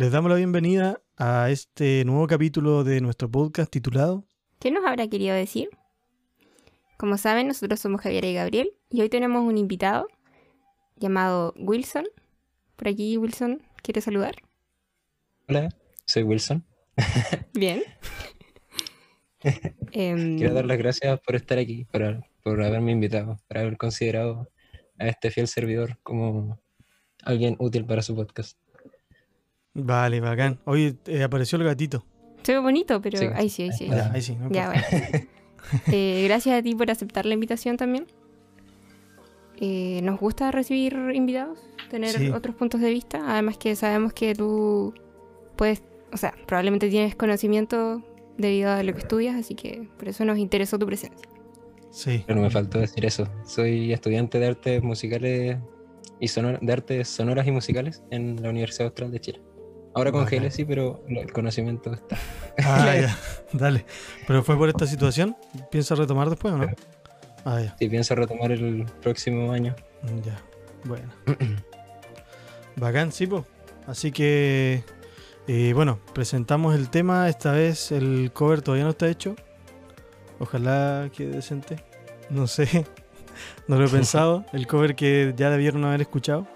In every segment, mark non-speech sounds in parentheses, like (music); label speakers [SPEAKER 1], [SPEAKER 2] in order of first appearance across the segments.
[SPEAKER 1] Les damos la bienvenida a este nuevo capítulo de nuestro podcast titulado
[SPEAKER 2] ¿Qué nos habrá querido decir? Como saben, nosotros somos Javier y Gabriel y hoy tenemos un invitado llamado Wilson. Por aquí, Wilson, ¿quiere saludar?
[SPEAKER 3] Hola, soy Wilson. (laughs)
[SPEAKER 2] Bien. (laughs) Em,
[SPEAKER 3] Quiero dar las gracias por estar aquí, por, por haberme invitado, por haber considerado a este fiel servidor como alguien útil para su podcast.
[SPEAKER 1] Vale, bacán. Hoy eh, apareció el gatito.
[SPEAKER 2] se ve bonito, pero
[SPEAKER 3] Sí,
[SPEAKER 2] ahí sí, ahí sí.
[SPEAKER 3] ahí
[SPEAKER 1] Ya, ahí sí. no
[SPEAKER 2] Ya, bueno. (laughs) Eh, gracias a ti por aceptar la invitación también. Eh, nos gusta recibir invitados, tener
[SPEAKER 1] Sí.
[SPEAKER 2] otros puntos de vista. Además que sabemos que tú puedes, o sea, probablemente tienes conocimiento debido a lo que estudias, así que por eso nos interesó tu presencia.
[SPEAKER 1] Sí.
[SPEAKER 3] Pero me faltó decir eso. Soy estudiante de artes musicales y de artes sonoras y musicales en la Universidad Austral de Chile. Ahora con sí, pero el conocimiento está.
[SPEAKER 1] Ah, (laughs) ya. Dale. ¿Pero fue por esta situación? ¿Piensa retomar después o no? Ah, ya.
[SPEAKER 3] Si pienso retomar el próximo año.
[SPEAKER 1] Ya. Bueno. (clears throat) Bacán, sí, po. Así que, eh, bueno, presentamos el tema. Esta vez el cover todavía no está hecho. Ojalá quede decente. No sé. (laughs) No lo he (laughs) pensado. El cover que ya debieron haber escuchado.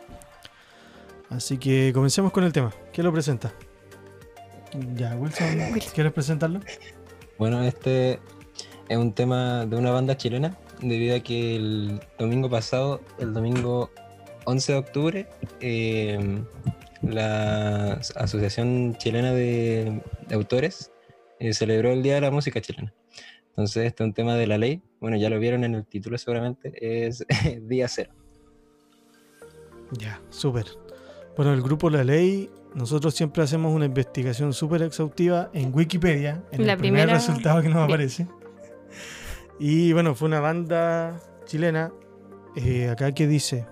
[SPEAKER 1] Así que comencemos con el tema. ¿Quién lo presenta? Ya, Wilson. ¿quieres presentarlo?
[SPEAKER 3] Bueno, este es un tema de una banda chilena, debido a que el domingo pasado, el domingo 11 de octubre, eh, la Asociación Chilena de, de Autores eh, celebró el Día de la Música Chilena. Entonces, este es un tema de la ley. Bueno, ya lo vieron en el título seguramente, es (laughs) Día Cero.
[SPEAKER 1] Ya, súper. Bueno, el grupo La Ley, nosotros siempre hacemos una investigación súper exhaustiva en Wikipedia, en
[SPEAKER 2] La
[SPEAKER 1] el primer resultado que nos aparece. Y bueno, fue una banda chilena, eh, acá que dice,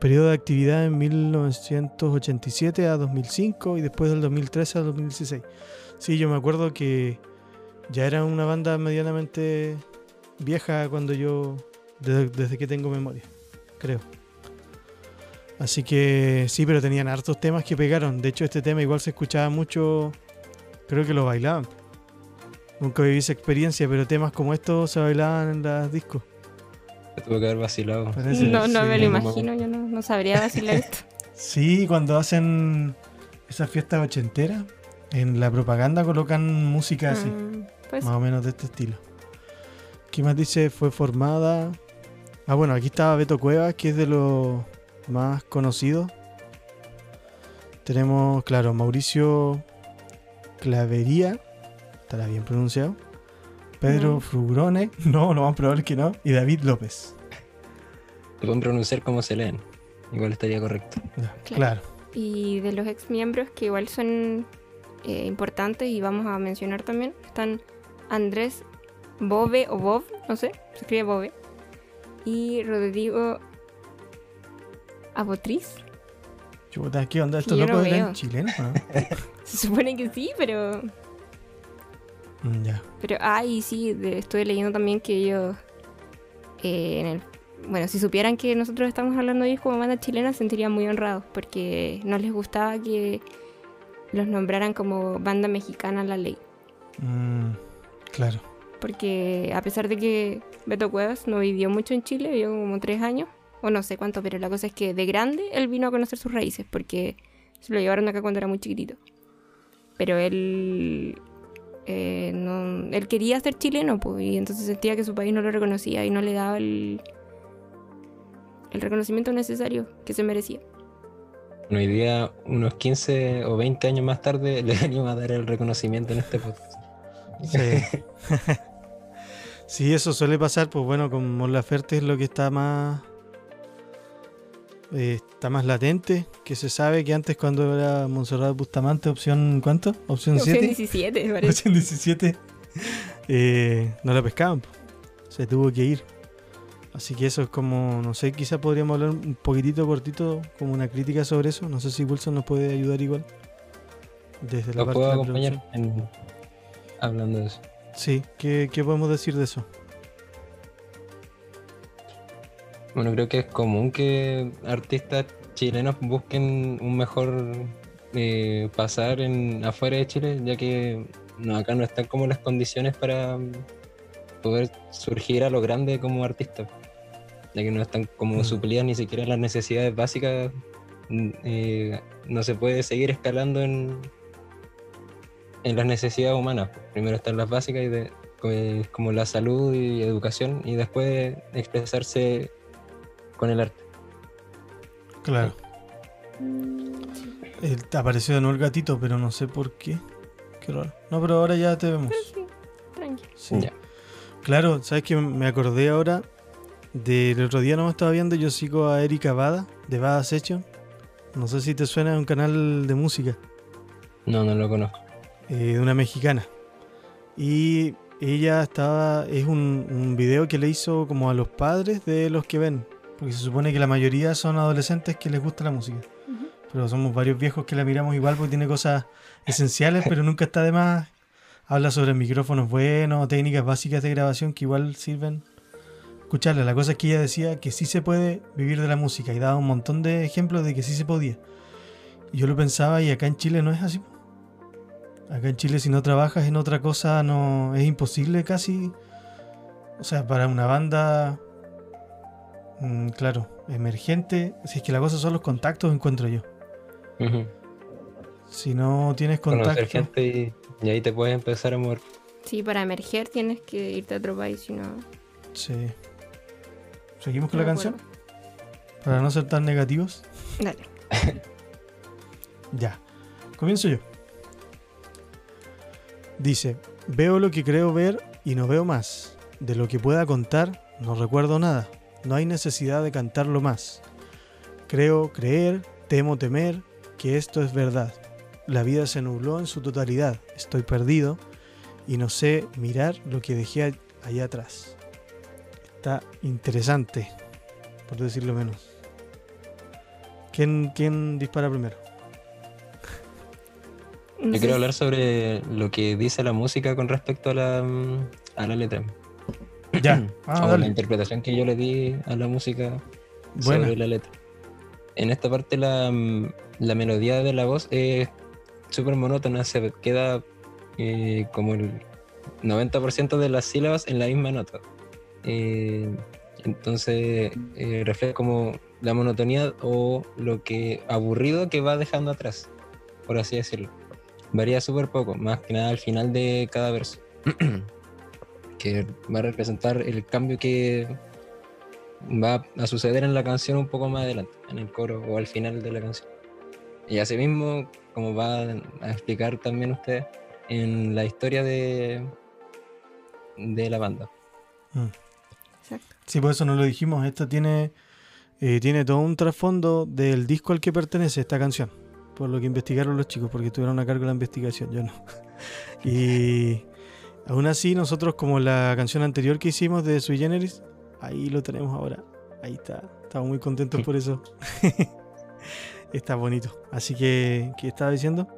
[SPEAKER 1] periodo de actividad en 1987 a 2005 y después del 2013 a 2016. Sí, yo me acuerdo que ya era una banda medianamente vieja cuando yo, desde, desde que tengo memoria, creo. Así que sí, pero tenían hartos temas que pegaron. De hecho, este tema igual se escuchaba mucho, creo que lo bailaban. Nunca viví esa experiencia, pero temas como estos se bailaban en las discos.
[SPEAKER 3] Se tuvo que haber vacilado.
[SPEAKER 1] Parece,
[SPEAKER 2] no, no
[SPEAKER 1] sí.
[SPEAKER 2] me lo imagino, yo no, no sabría vacilar esto. (laughs)
[SPEAKER 1] Sí, cuando hacen esas fiestas ochenteras, en la propaganda colocan música así,
[SPEAKER 2] Mm, pues
[SPEAKER 1] más o menos de este estilo. ¿Qué más dice? Fue formada. Ah, bueno, aquí estaba Beto Cuevas, que es de los más conocidos. Tenemos, claro, Mauricio Clavería, estará bien pronunciado. Pedro
[SPEAKER 2] No.
[SPEAKER 1] Frugrone, (laughs) no, lo más probable que no. Y David López.
[SPEAKER 3] Se pueden pronunciar como se leen. Igual estaría correcto.
[SPEAKER 2] Claro. Y de los ex miembros que igual son eh, importantes y vamos a mencionar también, están Andrés Bove o Bob, no sé, se escribe Bove, y Rodrigo Abotriz.
[SPEAKER 1] Chuta, ¿qué onda? ¿Estos
[SPEAKER 2] yo no
[SPEAKER 1] locos eran chilenos? (laughs)
[SPEAKER 2] Se supone que sí, pero.
[SPEAKER 1] Mm, ya.
[SPEAKER 2] Pero, ay, sí, de- estuve leyendo también que ellos. eh, en el, bueno, si supieran que nosotros estamos hablando de ellos como banda chilena, se sentirían muy honrados porque no les gustaba que los nombraran como banda mexicana La Ley.
[SPEAKER 1] Mm, claro.
[SPEAKER 2] Porque a pesar de que Beto Cuevas no vivió mucho en Chile, vivió como tres años, o no sé cuánto, pero la cosa es que de grande él vino a conocer sus raíces, porque se lo llevaron acá cuando era muy chiquitito. Pero él, eh, no, él quería ser chileno, pues, y entonces sentía que su país no lo reconocía y no le daba el, el reconocimiento necesario que se merecía.
[SPEAKER 3] Hoy día, unos 15 o 20 años más tarde, (laughs) le venimos a dar el reconocimiento en este podcast.
[SPEAKER 1] Sí. (laughs) (laughs) sí, eso suele pasar, pues bueno, con Mon Laferte es lo que está más eh, está más latente, que se sabe que antes cuando era Monserrat Bustamante, opción ¿cuánto? Opción 7.
[SPEAKER 2] Opción 17, parece.
[SPEAKER 1] Opción 17. eh, no la pescaban, se tuvo que ir. Así que eso es como, no sé, quizá podríamos hablar un poquitito cortito, como una crítica sobre eso. No sé si Wilson nos puede ayudar igual. Desde la
[SPEAKER 3] Lo
[SPEAKER 1] parte
[SPEAKER 3] puedo
[SPEAKER 1] de la
[SPEAKER 3] acompañar en- hablando de eso.
[SPEAKER 1] Sí, ¿qué, ¿qué podemos decir de eso?
[SPEAKER 3] Bueno, creo que es común que artistas chilenos busquen un mejor eh, pasar en afuera de Chile, ya que no, acá no están como las condiciones para poder surgir a lo grande como artista, ya que no están como
[SPEAKER 1] Mm.
[SPEAKER 3] suplidas ni siquiera las necesidades básicas. mm, eh, no se puede seguir escalando en, en las necesidades humanas. Primero están las básicas y de, eh, como la salud y educación y después expresarse con el arte.
[SPEAKER 1] Claro. Eh, apareció de nuevo el gatito, pero no sé por qué. Qué raro. No, pero ahora ya te vemos.
[SPEAKER 2] Sí, tranqui.
[SPEAKER 1] Sí.
[SPEAKER 3] Ya.
[SPEAKER 1] Claro, ¿sabes que Me acordé ahora del otro día no me estaba viendo, yo sigo a Erika Bada, de Bada Session. No sé si te suena, es un canal de música,
[SPEAKER 3] No, no lo conozco.
[SPEAKER 1] eh, de una mexicana. Y ella estaba, es un, un video que le hizo como a los padres de los que ven, porque se supone que la mayoría son adolescentes que les gusta la música. Pero somos varios viejos que la miramos igual porque tiene cosas esenciales, pero nunca está de más. Habla sobre micrófonos buenos, técnicas básicas de grabación que igual sirven. Escucharla. La cosa es que ella decía que sí se puede vivir de la música y daba un montón de ejemplos de que sí se podía. Y yo lo pensaba y acá en Chile no es así. Acá en Chile si no trabajas en otra cosa no es imposible casi. O sea, para una banda, mm, claro, emergente, si es que la cosa son los contactos, encuentro yo. Si no tienes contacto,
[SPEAKER 3] gente y, y ahí te puedes empezar a mover.
[SPEAKER 2] Sí, para emerger tienes que irte a otro país, si no.
[SPEAKER 1] sí. ¿Seguimos con
[SPEAKER 2] no
[SPEAKER 1] la canción?
[SPEAKER 2] acuerdo.
[SPEAKER 1] Para no ser tan negativos.
[SPEAKER 2] Dale. (laughs)
[SPEAKER 1] Ya. Comienzo yo. Dice, veo lo que creo ver y no veo más. De lo que pueda contar, no recuerdo nada. No hay necesidad de cantarlo más. Creo creer, temo temer, que esto es verdad. La vida se nubló en su totalidad. Estoy perdido y no sé mirar lo que dejé allá atrás. Está interesante, por decirlo menos. ¿Quién, quién dispara primero?
[SPEAKER 3] Yo quiero hablar sobre lo que dice la música con respecto a la, mm, a la letra.
[SPEAKER 1] Ya. Ah,
[SPEAKER 3] o la interpretación que yo le di a la música sobre la letra. En esta parte la, mm, la melodía de la voz es súper monótona, se queda eh, como el 90% de las sílabas en la misma nota. Eh, entonces eh, refleja como la monotonía o lo que aburrido que va dejando atrás, por así decirlo. Varía súper poco, más que nada al final de cada verso. (clears throat) que va a representar el cambio que va a suceder en la canción un poco más adelante, en el coro o al final de la canción. Y asimismo, como va a explicar también usted, en la historia de, de la banda.
[SPEAKER 1] Mm.
[SPEAKER 2] Exacto.
[SPEAKER 1] Sí, por eso no lo dijimos. Esta tiene, eh, tiene todo un trasfondo del disco al que pertenece esta canción. Por lo que investigaron los chicos, porque tuvieron a cargo la investigación, yo no. (laughs) Y aún así, nosotros, como la canción anterior que hicimos de Sui Generis, ahí lo tenemos ahora. Ahí está. Estamos muy contentos por eso. (laughs) está bonito. Así que, ¿qué estaba diciendo?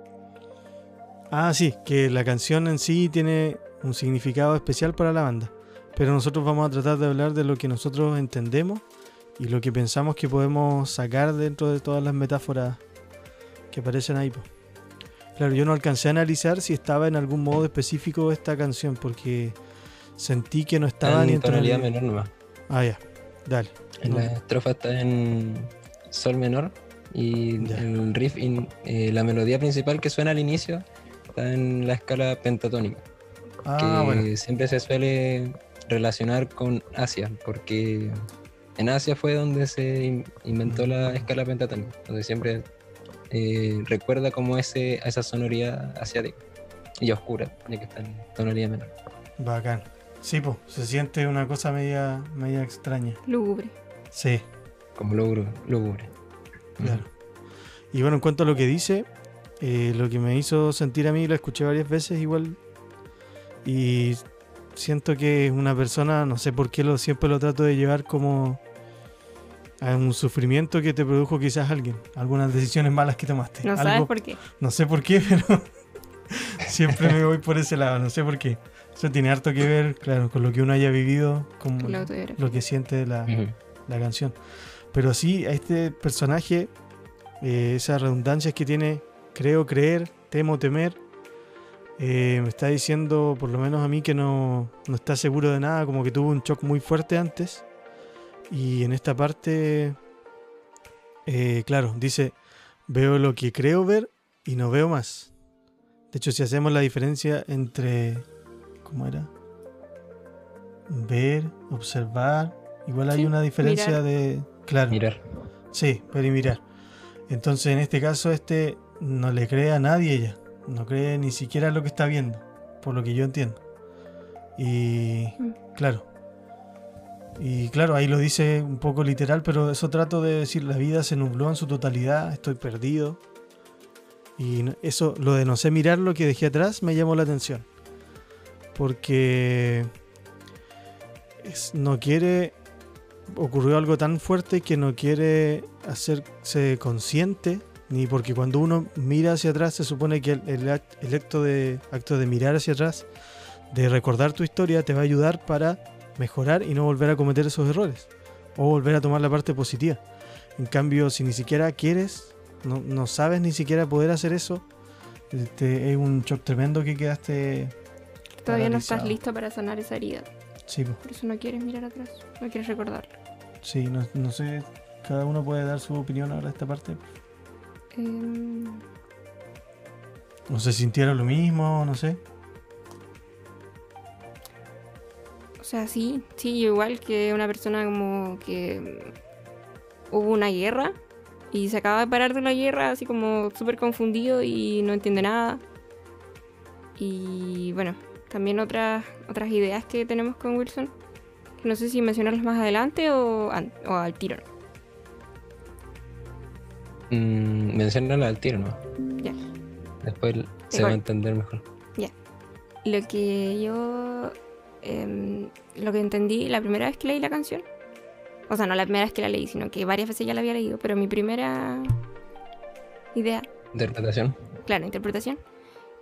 [SPEAKER 1] Ah, sí, que la canción en sí tiene un significado especial para la banda pero nosotros vamos a tratar de hablar de lo que nosotros entendemos y lo que pensamos que podemos sacar dentro de todas las metáforas que aparecen ahí. po. Claro, yo no alcancé a analizar si estaba en algún modo específico esta canción, porque sentí que no estaba ni
[SPEAKER 3] en
[SPEAKER 1] en
[SPEAKER 3] tonalidad menor nomás.
[SPEAKER 1] Ah, ya. Dale.
[SPEAKER 3] En
[SPEAKER 1] No.
[SPEAKER 3] la estrofa está en sol menor y
[SPEAKER 1] Ya.
[SPEAKER 3] el riff, in- eh, la melodía principal que suena al inicio está en la escala pentatónica,
[SPEAKER 1] Ah,
[SPEAKER 3] que
[SPEAKER 1] bueno.
[SPEAKER 3] siempre se suele relacionar con Asia, porque en Asia fue donde se in- inventó la escala pentatónica, donde siempre eh, recuerda como ese, a esa sonoridad asiática y oscura, ya que está en tonalidad menor.
[SPEAKER 1] Bacán. Sí, pues, se siente una cosa media, media extraña.
[SPEAKER 2] Lúgubre.
[SPEAKER 1] Sí,
[SPEAKER 3] Como logro, lúgubre.
[SPEAKER 1] claro. Y bueno, en cuanto a lo que dice, eh, lo que me hizo sentir a mí, lo escuché varias veces igual. Y siento que es una persona, no sé por qué lo, siempre lo trato de llevar como a un sufrimiento que te produjo quizás alguien. Algunas decisiones malas que tomaste.
[SPEAKER 2] No
[SPEAKER 1] Algo-
[SPEAKER 2] sabes por qué.
[SPEAKER 1] No sé por qué, (laughs) pero siempre me voy por ese lado, no sé por qué. Eso tiene harto que ver, claro, con lo que uno haya vivido, con lo que siente la,
[SPEAKER 3] Ujú.
[SPEAKER 1] la canción. Pero sí, a este personaje, eh, esas redundancias que tiene, creo, creer, temo, temer, eh, me está diciendo, por lo menos a mí, que no, no está seguro de nada, como que tuvo un shock muy fuerte antes. Y en esta parte, eh, claro, dice, veo lo que creo ver y no veo más. De hecho, si hacemos la diferencia entre, ¿cómo era? Ver, observar, igual hay
[SPEAKER 2] Sí,
[SPEAKER 1] una diferencia
[SPEAKER 2] mirar.
[SPEAKER 1] de, claro,
[SPEAKER 3] Mirar.
[SPEAKER 1] sí, ver y mirar. Entonces, en este caso, este no le cree a nadie ya, no cree ni siquiera lo que está viendo, por lo que yo entiendo. Y,
[SPEAKER 2] Mm.
[SPEAKER 1] claro, y claro, ahí lo dice un poco literal, pero eso trato de decir, la vida se nubló en su totalidad, estoy perdido. Y eso, lo de no sé mirar lo que dejé atrás, me llamó la atención. Porque es- no quiere, ocurrió algo tan fuerte que no quiere hacerse consciente, ni porque cuando uno mira hacia atrás se supone que el, el acto, de, acto de mirar hacia atrás, de recordar tu historia, te va a ayudar para mejorar y no volver a cometer esos errores, o volver a tomar la parte positiva. En cambio, si ni siquiera quieres, no, no sabes ni siquiera poder hacer eso, este, es un shock tremendo que quedaste...
[SPEAKER 2] Todavía no estás listo para sanar esa herida.
[SPEAKER 1] Sí, po.
[SPEAKER 2] Por eso no quieres mirar atrás. No quieres recordarlo.
[SPEAKER 1] sí no, no sé, cada uno puede dar su opinión ahora de esta parte.
[SPEAKER 2] Em,
[SPEAKER 1] No sé, sintieron lo mismo, no sé.
[SPEAKER 2] Sea, sí. Sí, igual que una persona como que hubo una guerra y se acaba de parar de la guerra así como súper confundido y no entiende nada. Y bueno, también otras, otras ideas que tenemos con Wilson. que No sé si mencionarlas más adelante o, o al tiro.
[SPEAKER 3] Mm, menciónala al tiro, ¿no?
[SPEAKER 2] Ya.
[SPEAKER 3] Después se va a entender mejor.
[SPEAKER 2] Lo que yo. Em, lo que entendí la primera vez que leí la canción. O sea, no la primera vez que la leí, sino que varias veces ya la había leído. Pero mi primera idea,
[SPEAKER 3] Interpretación.
[SPEAKER 2] claro, interpretación,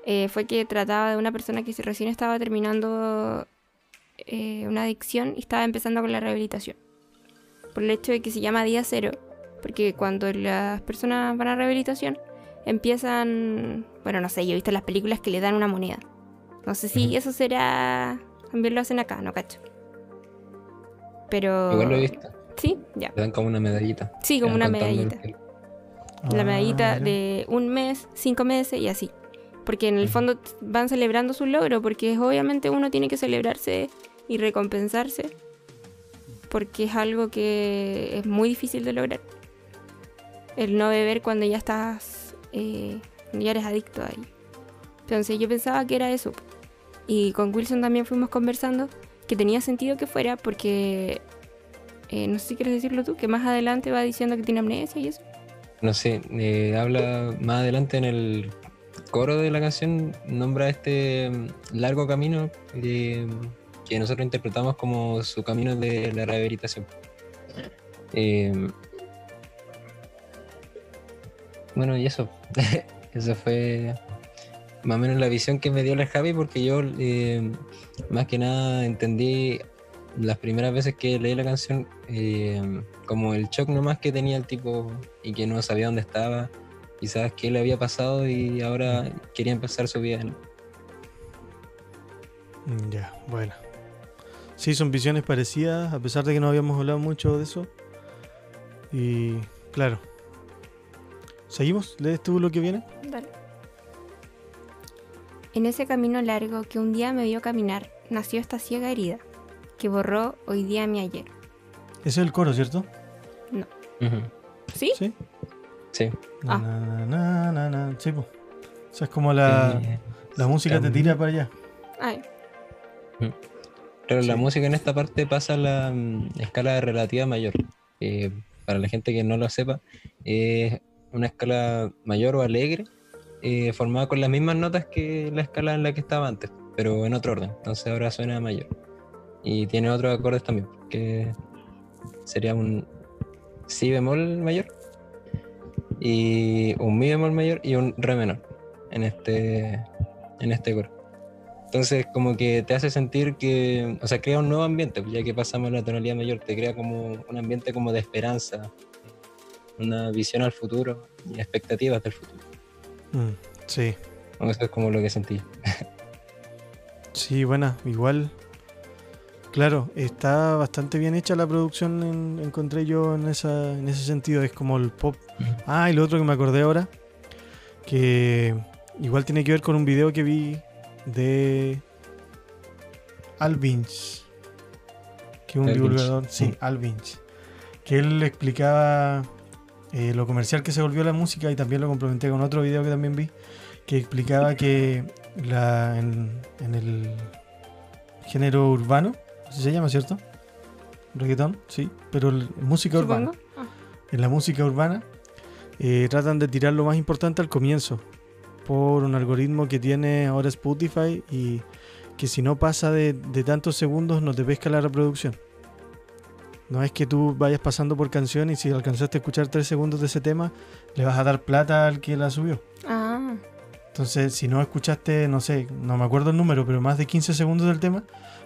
[SPEAKER 2] eh, fue que trataba de una persona que recién estaba terminando eh, una adicción y estaba empezando con la rehabilitación. Por el hecho de que se llama día cero. Porque cuando las personas van a rehabilitación, empiezan. Bueno, no sé, yo he visto las películas que le dan una moneda. No sé si eso será. También lo hacen acá, no cacho. Pero.
[SPEAKER 3] Igual lo he visto.
[SPEAKER 2] Sí, ya.
[SPEAKER 3] Le dan como una medallita.
[SPEAKER 2] Sí, como una
[SPEAKER 3] el
[SPEAKER 2] medallita. La
[SPEAKER 1] Ah,
[SPEAKER 2] medallita de un mes, cinco meses y así. Porque en el fondo van celebrando su logro, porque obviamente uno tiene que celebrarse y recompensarse, porque es algo que es muy difícil de lograr. El no beber cuando ya estás, eh, ya eres adicto ahí. Entonces yo pensaba que era eso. Y con Wilson también fuimos conversando que tenía sentido que fuera porque, eh, no sé si quieres decirlo tú, que más adelante va diciendo que tiene amnesia y eso.
[SPEAKER 3] No sé, eh, habla más adelante en el coro de la canción, nombra este mm, largo camino que nosotros interpretamos como su camino de la rehabilitación. Eh, bueno, y eso. (laughs) eso fue más o menos la visión que me dio la Javi, porque yo eh, más que nada entendí las primeras veces que leí la canción eh, como el shock nomás que tenía el tipo y que no sabía dónde estaba quizás qué le había pasado y ahora quería empezar su vida. ¿no?
[SPEAKER 1] Mm, Ya, bueno. Sí, son visiones parecidas, a pesar de que no habíamos hablado mucho de eso. Y claro. ¿Seguimos? ¿Lees tú lo que viene?
[SPEAKER 2] Dale. En ese camino largo que un día me vio caminar, nació esta ciega herida, que borró hoy día mi ayer.
[SPEAKER 1] Ese es el coro, ¿cierto?
[SPEAKER 3] Ujú.
[SPEAKER 2] ¿Sí?
[SPEAKER 1] Sí.
[SPEAKER 3] Sí.
[SPEAKER 2] Ah.
[SPEAKER 1] Na, na, na, na, Sí. O sea, es como la,
[SPEAKER 3] Eh,
[SPEAKER 1] la música te tira para allá.
[SPEAKER 2] Ay,
[SPEAKER 3] Pero la
[SPEAKER 1] Sí.
[SPEAKER 3] música en esta parte pasa a la mm, escala relativa mayor. Eh, para la gente que no lo sepa, es una escala mayor o alegre, eh, formada con las mismas notas que la escala en la que estaba antes, pero en otro orden. Entonces ahora suena mayor. Y tiene otros acordes también, que sería un si bemol mayor, y un mi bemol mayor y un re menor en este, en este coro. Entonces, como que te hace sentir que, o sea, crea un nuevo ambiente, pues, ya que pasamos a la tonalidad mayor, te crea como un ambiente como de esperanza, una visión al futuro y expectativas del futuro.
[SPEAKER 1] Mm, sí.
[SPEAKER 3] Eso es como lo que sentí.
[SPEAKER 1] Sí, buena. Igual. Claro, está bastante bien hecha la producción, en- encontré yo en, esa, en ese sentido. Es como el pop. Ah, y lo otro que me acordé ahora, que igual tiene que ver con un video que vi de Alvinch, que es un divulgador, sí,
[SPEAKER 3] Mm.
[SPEAKER 1] Alvinch, que él explicaba eh, lo comercial que se volvió la música y también lo complementé con otro video que también vi, que explicaba que la, en, en el género urbano, así se llama, ¿cierto? Reggaetón, sí, pero el- música urbana.
[SPEAKER 2] Ah,
[SPEAKER 1] en la música urbana eh, tratan de tirar lo más importante al comienzo por un algoritmo que tiene ahora Spotify y que si no pasa de, de tantos segundos no te pesca la reproducción. No es que tú vayas pasando por canción y si alcanzaste a escuchar tres segundos de ese tema le vas a dar plata al que la subió.
[SPEAKER 2] ah,
[SPEAKER 1] Entonces, si no escuchaste, no sé, no me acuerdo el número, pero más de 15 segundos del tema,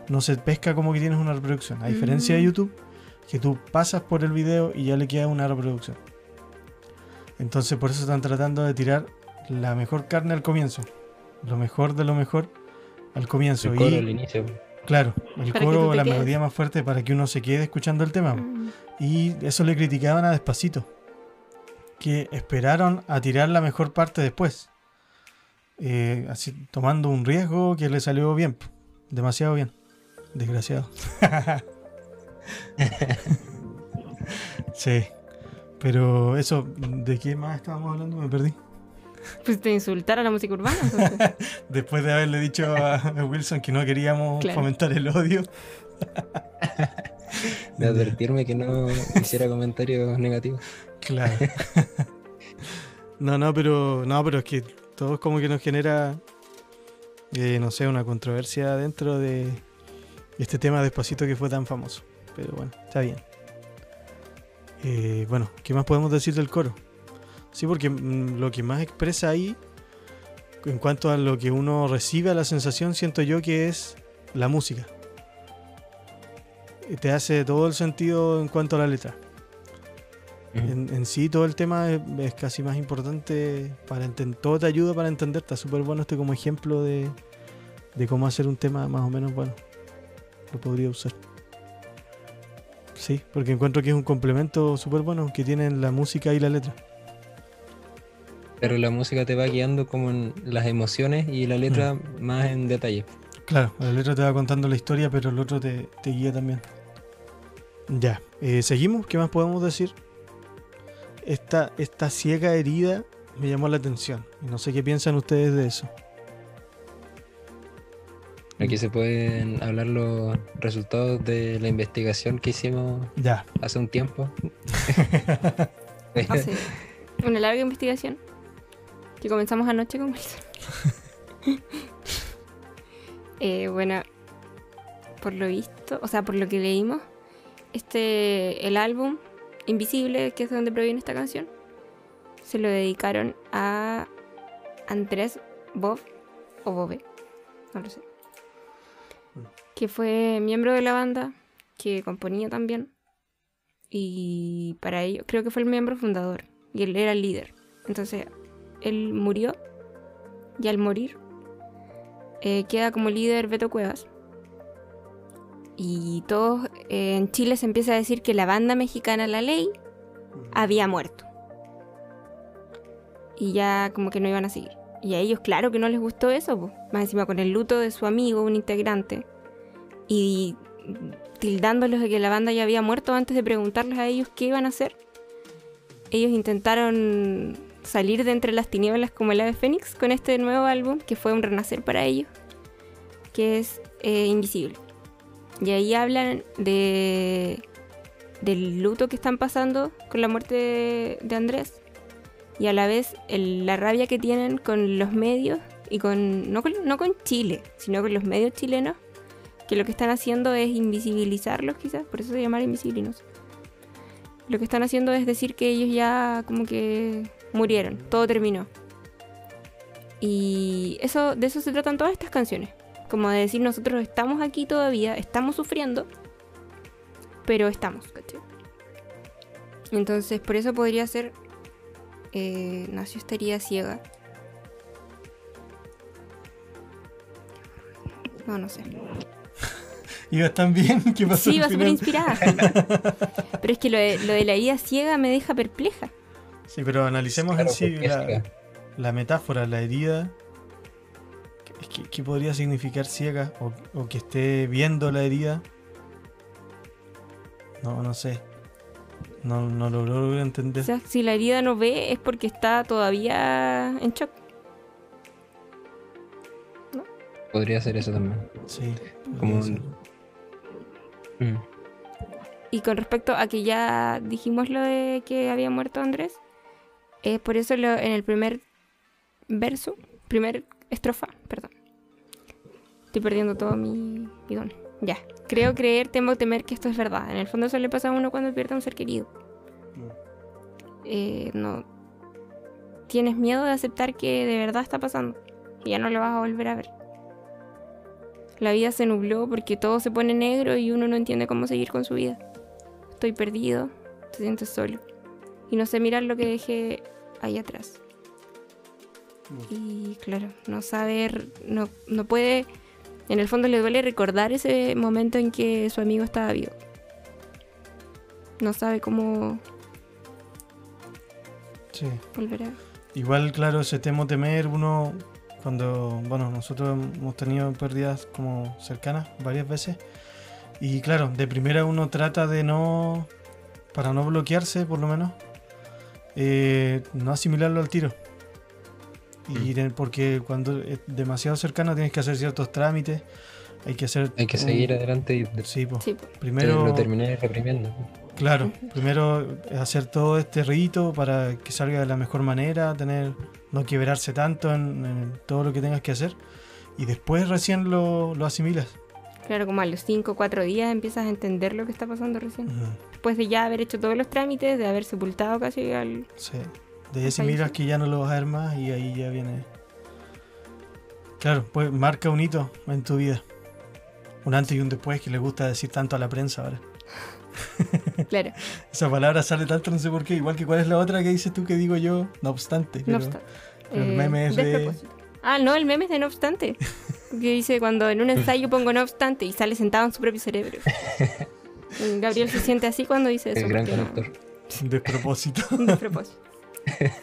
[SPEAKER 1] no se pesca como que tienes una reproducción. A diferencia de
[SPEAKER 2] Mm.
[SPEAKER 1] YouTube, que tú pasas por el video y ya le queda una reproducción. Entonces, por eso están tratando de tirar la mejor carne al comienzo. Lo mejor de lo mejor al comienzo.
[SPEAKER 3] El coro
[SPEAKER 1] y,
[SPEAKER 3] al inicio.
[SPEAKER 1] Claro, el coro, la
[SPEAKER 2] quedes.
[SPEAKER 1] melodía más fuerte para que uno se quede escuchando el tema.
[SPEAKER 2] mm,
[SPEAKER 1] Y eso le criticaban a Despacito. Que esperaron a tirar la mejor parte después. Eh, así, tomando un riesgo que le salió bien. Demasiado bien. Desgraciado. (laughs) (laughs) sí. Pero eso, ¿de qué más estábamos hablando? Me perdí.
[SPEAKER 2] Pues te insultar a la música urbana. entonces. (laughs)
[SPEAKER 1] Después de haberle dicho a Wilson que no queríamos
[SPEAKER 2] Claro.
[SPEAKER 1] fomentar el odio. (laughs)
[SPEAKER 3] De advertirme que no hiciera comentarios negativos.
[SPEAKER 1] Claro. no, no, pero no, pero es que todo es como que nos genera, eh, no sé, una controversia dentro de este tema despacito que fue tan famoso. Pero bueno, está bien. Eh, bueno, ¿qué más podemos decir del coro? Sí, porque mm, lo que más expresa ahí, en cuanto a lo que uno recibe a la sensación, siento yo que es la música. Eh, Te hace todo el sentido en cuanto a la letra. En, en sí todo el tema es, es casi más importante para entender, todo te ayuda para entender, está súper bueno este como ejemplo de, de cómo hacer un tema más o menos bueno. Lo podría usar. Sí, porque encuentro que es un complemento súper bueno que tienen la música y la letra.
[SPEAKER 3] Pero la música te va guiando como en las emociones y la letra más en detalle.
[SPEAKER 1] Claro, la letra te va contando la historia, pero el otro te, te guía también. Ya, eh, seguimos, ¿qué más podemos decir? Esta, esta ciega herida me llamó la atención. No sé qué piensan ustedes de eso.
[SPEAKER 3] Aquí se pueden hablar los resultados de la investigación que hicimos
[SPEAKER 1] Ya,
[SPEAKER 3] hace un tiempo. (laughs)
[SPEAKER 2] Hace (laughs) una larga investigación que comenzamos anoche con Wilson. (laughs) Eh, bueno, por lo visto, o sea, por lo que leímos, este, el álbum Invisible, que es de donde proviene esta canción, se lo dedicaron a Andrés Bob o Bobe, no lo sé, que fue miembro de la banda, que componía también, y para ello creo que fue el miembro fundador, y él era el líder. Entonces, él murió. Y al morir, eh, queda como líder Beto Cuevas. Y todos eh, en Chile se empieza a decir que la banda mexicana La Ley había muerto. Y ya como que no iban a seguir. Y a ellos, claro que no les gustó eso, po. más encima con el luto de su amigo, un integrante. Y tildándolos de que la banda ya había muerto antes de preguntarles a ellos qué iban a hacer. Ellos intentaron salir de entre las tinieblas como el ave fénix con este nuevo álbum, que fue un renacer para ellos, que es eh, Invisible. Y ahí hablan de del luto que están pasando con la muerte de, Andrés y a la vez la rabia que tienen con los medios y con no, con no con Chile, sino con los medios chilenos, que lo que están haciendo es invisibilizarlos quizás, por eso se llama invisibles. Lo que están haciendo es decir que ellos ya como que murieron, todo terminó. Y eso de eso se tratan todas estas canciones, como de decir nosotros estamos aquí todavía, estamos sufriendo, pero estamos, ¿cachai? Entonces, por eso podría ser eh, Nació estaría ciega. No, no sé. (laughs)
[SPEAKER 1] ¿Ibas tan bien? ¿Qué pasó?
[SPEAKER 2] Sí, va súper inspirada. (laughs) Pero es que lo de, lo de la ida ciega me deja perpleja.
[SPEAKER 1] Sí, pero analicemos
[SPEAKER 3] Claro,
[SPEAKER 1] en sí la, metáfora, la herida. ¿Qué- ¿Qué, qué podría significar ciega? O, o que esté viendo la herida. No, no sé. No, no lo logro entender.
[SPEAKER 2] O sea, si la herida no ve es porque está todavía en shock.
[SPEAKER 3] Podría ser eso también.
[SPEAKER 1] Sí.
[SPEAKER 3] Como un-. Mm.
[SPEAKER 2] Y con respecto a que ya dijimos lo de que había muerto Andrés, es por eso lo- en el primer verso, primer estrofa, perdón. Estoy perdiendo todo mi, mi don. Ya. Creo creer, temo temer que esto es verdad. En el fondo eso le pasa a uno cuando pierde a un ser querido. Eh, no. Tienes miedo de aceptar que de verdad está pasando. Y ya no lo vas a volver a ver. La vida se nubló porque todo se pone negro y uno no entiende cómo seguir con su vida. Estoy perdido, te sientes solo. Y no sé mirar lo que dejé ahí atrás. Y claro, no saber, no, no puede, en el fondo le duele recordar ese momento en que su amigo estaba vivo. No sabe cómo
[SPEAKER 1] Sí.
[SPEAKER 2] volver a...
[SPEAKER 1] Igual, claro, ese temo temer, uno cuando, bueno, nosotros hemos tenido pérdidas como cercanas varias veces. Y claro, de primera uno trata de no, para no bloquearse por lo menos, eh, no asimilarlo al tiro. Y de- porque cuando es demasiado cercano tienes que hacer ciertos trámites, hay que hacer...
[SPEAKER 3] Hay que
[SPEAKER 1] un-
[SPEAKER 3] seguir adelante y
[SPEAKER 1] Sí.
[SPEAKER 2] Sí, po.
[SPEAKER 1] Primero...
[SPEAKER 3] lo terminé reprimiendo.
[SPEAKER 1] Claro, primero hacer todo este rito para que salga de la mejor manera, tener no quebrarse tanto en, en todo lo que tengas que hacer y después recién lo, lo asimilas.
[SPEAKER 2] claro, como a los 5 o 4 días empiezas a entender lo que está pasando recién. Después de ya haber hecho todos los trámites, de haber sepultado casi al...
[SPEAKER 1] Sí. De ahí asimilas que ya no lo vas a ver más y ahí ya viene. Claro, pues marca un hito en tu vida. Un antes y un después que le gusta decir tanto a la prensa ahora. (laughs)
[SPEAKER 2] Claro,
[SPEAKER 1] Esa palabra sale tanto, no sé por qué. Igual que cuál es la otra que dices tú que digo yo, no obstante.
[SPEAKER 2] no
[SPEAKER 1] pero-
[SPEAKER 2] obstante.
[SPEAKER 1] pero el meme es de-.
[SPEAKER 2] Ah, no, el meme es de no obstante. (laughs) Que dice cuando en un ensayo pongo no obstante y sale sentado en su propio cerebro. (laughs) Gabriel se siente así cuando dice eso.
[SPEAKER 3] El gran
[SPEAKER 2] no-.
[SPEAKER 1] Un despropósito. (laughs)
[SPEAKER 2] Despropósito. (laughs)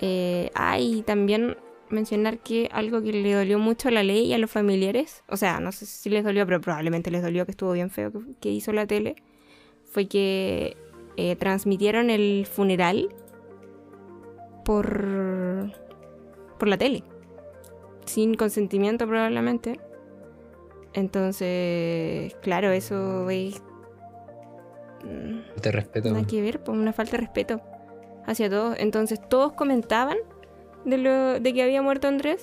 [SPEAKER 2] Eh, ah, y también mencionar que algo que le dolió mucho a la ley y a los familiares, o sea, no sé si les dolió, pero probablemente les dolió que estuvo bien feo que, que hizo la tele, fue que eh, transmitieron el funeral por, por la tele, sin consentimiento probablemente. Entonces, claro, eso es... mm,
[SPEAKER 3] Te respeto.
[SPEAKER 2] Nada que ver, pues una falta de respeto hacia todos. Entonces todos comentaban de, lo, de que había muerto Andrés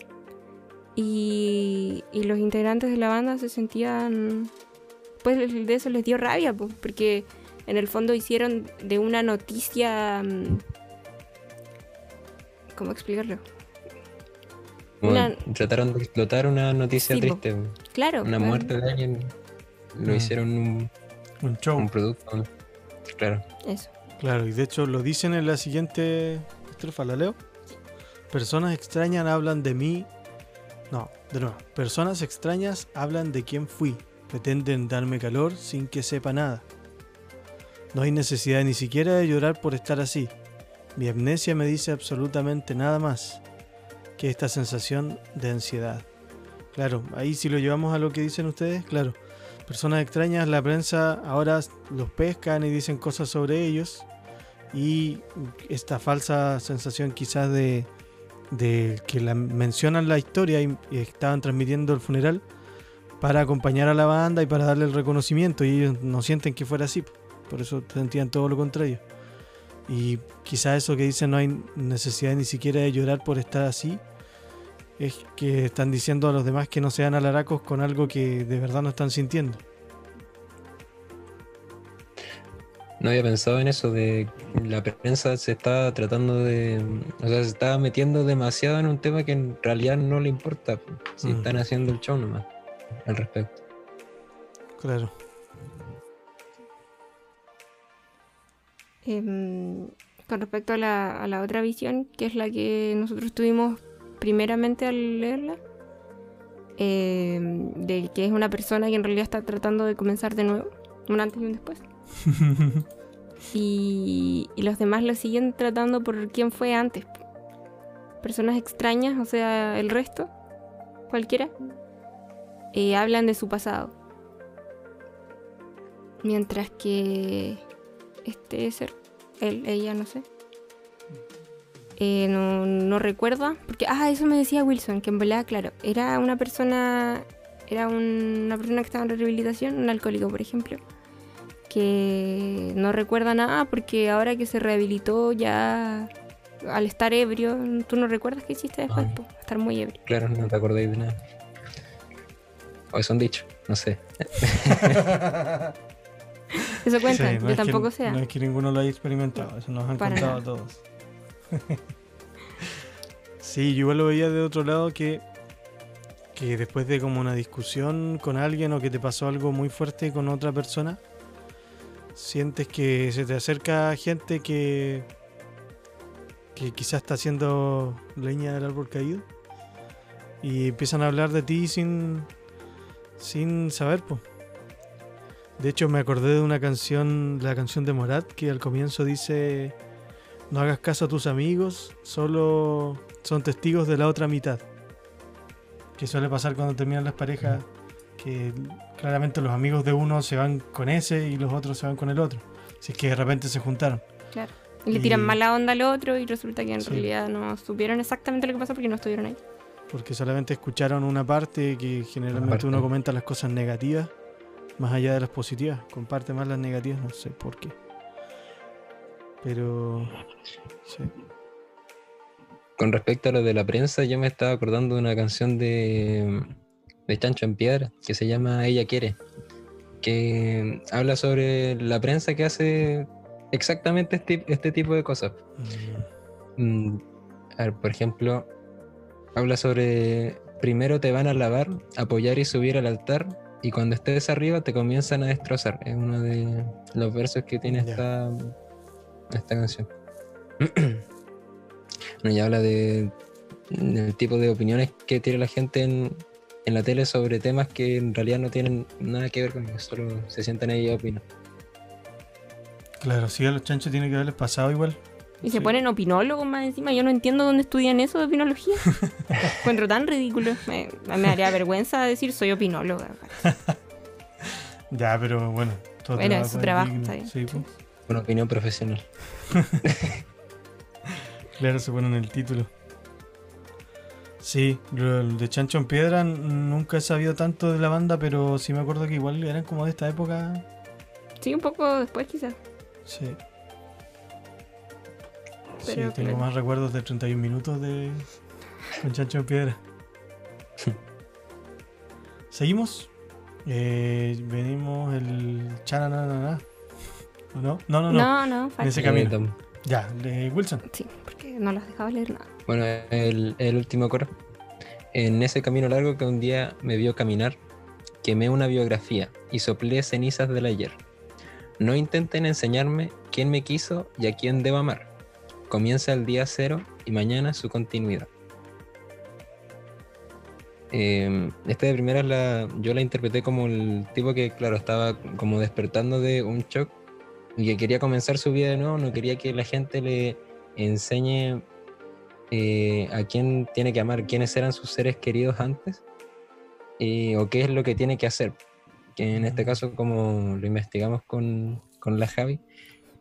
[SPEAKER 2] y, y los integrantes de la banda se sentían... Pues de eso les dio rabia, pues, porque en el fondo hicieron de una noticia... mm, ¿Cómo explicarlo? Una-
[SPEAKER 3] Trataron de explotar una noticia
[SPEAKER 2] Sí,
[SPEAKER 3] triste.
[SPEAKER 2] Claro.
[SPEAKER 3] Una muerte de alguien. Lo
[SPEAKER 1] Mm.
[SPEAKER 3] hicieron un,
[SPEAKER 1] Un show.
[SPEAKER 3] un producto. Claro.
[SPEAKER 2] Eso.
[SPEAKER 1] Claro, y de hecho lo dicen en la siguiente estrofa, ¿la leo? Personas extrañas hablan de mí. No, de nuevo. Personas extrañas hablan de quién fui. Pretenden darme calor sin que sepa nada. No hay necesidad ni siquiera de llorar por estar así. Mi amnesia me dice absolutamente nada más que esta sensación de ansiedad. Claro, ahí si lo llevamos a lo que dicen ustedes, claro. Personas extrañas, la prensa ahora los pescan y dicen cosas sobre ellos. Y esta falsa sensación quizás de, de que la, mencionan la historia y, y estaban transmitiendo el funeral para acompañar a la banda y para darle el reconocimiento. Y ellos no sienten que fuera así. Por eso sentían todo lo contrario. Y quizás eso que dicen no hay necesidad ni siquiera de llorar por estar así. Es que están diciendo a los demás que no sean alaracos con algo que de verdad no están sintiendo.
[SPEAKER 3] No había pensado en eso de la prensa se está tratando de, o sea, se está metiendo demasiado en un tema que en realidad no le importa. Si
[SPEAKER 1] Mm.
[SPEAKER 3] están haciendo el show nomás al respecto.
[SPEAKER 1] Claro.
[SPEAKER 2] Em, con respecto a la, a la otra visión, que es la que nosotros tuvimos primeramente al leerla, em, de que es una persona que en realidad está tratando de comenzar de nuevo, un antes y un después. (laughs) y, y los demás lo siguen tratando por quién fue antes. Personas extrañas, o sea, el resto, cualquiera, eh, hablan de su pasado. Mientras que este ser, él, ella, no sé, eh, no, no recuerda, porque, ah, eso me decía Wilson, que en verdad, claro, era una persona, era un- una persona que estaba en rehabilitación, un alcohólico, por ejemplo, que no recuerda nada porque ahora que se rehabilitó ya al estar ebrio, ¿tú no recuerdas qué hiciste después?
[SPEAKER 3] Ay.
[SPEAKER 2] po? Estar muy ebrio.
[SPEAKER 3] Claro, no te acordáis de nada. O es un dicho, no sé.
[SPEAKER 2] Eso cuenta,
[SPEAKER 1] Sí, no
[SPEAKER 2] yo
[SPEAKER 1] es que-
[SPEAKER 2] tampoco sé.
[SPEAKER 1] No es que ninguno lo haya experimentado, eso nos han
[SPEAKER 2] Para
[SPEAKER 1] contado a
[SPEAKER 2] nada.
[SPEAKER 1] todos. (laughs) sí, yo igual lo veía de otro lado que, que después de como una discusión con alguien o que te pasó algo muy fuerte con otra persona, sientes que se te acerca gente que, que quizás está haciendo leña del árbol caído y empiezan a hablar de ti sin, sin saber, pues. De hecho, me acordé de una canción, la canción de Morat, que al comienzo dice: No hagas caso a tus amigos, solo son testigos de la otra mitad. Que suele pasar cuando terminan las parejas, que claramente los amigos de uno se van con ese y los otros se van con el otro. Si es que de repente se juntaron.
[SPEAKER 2] Claro. Y le tiran
[SPEAKER 1] Y-
[SPEAKER 2] mala onda al otro y resulta que en
[SPEAKER 1] Sí.
[SPEAKER 2] realidad no supieron exactamente lo que pasó porque no estuvieron ahí.
[SPEAKER 1] Porque solamente escucharon una parte que generalmente
[SPEAKER 3] parte.
[SPEAKER 1] uno comenta las cosas negativas, más allá de las positivas. Comparte más las negativas, no sé por qué. Pero. Sí.
[SPEAKER 3] Con respecto a lo de la prensa, yo me estaba acordando de una canción de, de Chancho en Piedra que se llama Ella Quiere, que habla sobre la prensa que hace exactamente este, este tipo de cosas.
[SPEAKER 1] Mm,
[SPEAKER 3] Mm, a ver, por ejemplo, habla sobre primero te van a alabar, apoyar y subir al altar, y cuando estés arriba te comienzan a destrozar. Es uno de los versos que tiene esta, esta canción. (clears throat) bueno, y habla de del tipo de opiniones que tiene la gente en, en la tele sobre temas que en realidad no tienen nada que ver con ellos, solo se sientan ahí y opinan.
[SPEAKER 1] Claro, sí, a los chanchos tiene que haberles pasado igual.
[SPEAKER 2] Y se ponen opinólogos más encima. Yo no entiendo dónde estudian eso de opinología. (laughs) Encuentro tan ridículo. Me, me daría vergüenza decir soy opinóloga. (laughs)
[SPEAKER 1] Ya, pero bueno. todo
[SPEAKER 2] Bueno, es su trabajo,
[SPEAKER 1] digno.
[SPEAKER 2] está bien.
[SPEAKER 1] Sí, pues.
[SPEAKER 3] Una opinión profesional. (laughs)
[SPEAKER 1] Claro, se ponen el título. Sí, lo el de Chancho en Piedra nunca he sabido tanto de la banda, pero sí me acuerdo que igual eran como de esta época.
[SPEAKER 2] Sí, un poco después quizás.
[SPEAKER 1] Sí. Sí, tengo
[SPEAKER 2] claro.
[SPEAKER 1] más recuerdos de 31 minutos de con Chancho en Piedra. (laughs) ¿Seguimos? Eh, venimos el chananana. ¿O no? No, no, no.
[SPEAKER 2] No, no,
[SPEAKER 1] En ese
[SPEAKER 3] Eh,
[SPEAKER 1] camino.
[SPEAKER 3] tam-
[SPEAKER 1] Ya, de Wilson.
[SPEAKER 2] Sí, porque no las dejaba leer nada.
[SPEAKER 3] Bueno, el, el último coro. En ese camino largo que un día me vio caminar, quemé una biografía y soplé cenizas del ayer. No intenten enseñarme quién me quiso y a quién debo amar. comienza el día cero y mañana su continuidad. Eh, esta de primera la, yo la interpreté como el tipo que, claro, estaba como despertando de un shock y que quería comenzar su vida de nuevo, no quería que la gente le enseñe eh, a quién tiene que amar, quiénes eran sus seres queridos antes y, o qué es lo que tiene que hacer. Que en este caso, como lo investigamos con, con la Javi,